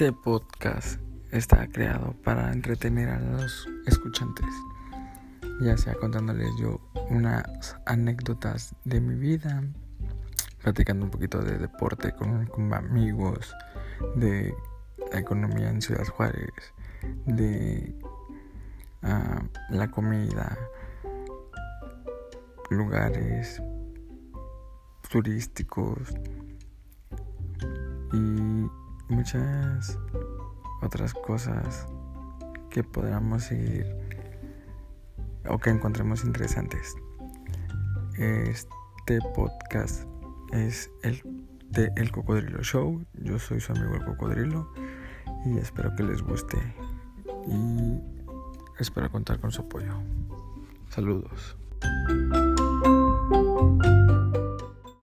Este podcast está creado para entretener a los escuchantes, ya sea contándoles yo unas anécdotas de mi vida, platicando un poquito de deporte con, amigos, de economía en Ciudad Juárez, de ah, la comida, lugares turísticos y muchas otras cosas que podamos seguir o que encontremos interesantes. Este podcast es el de El Cocodrilo Show. Yo soy su amigo el Cocodrilo y espero que les guste y espero contar con su apoyo. Saludos.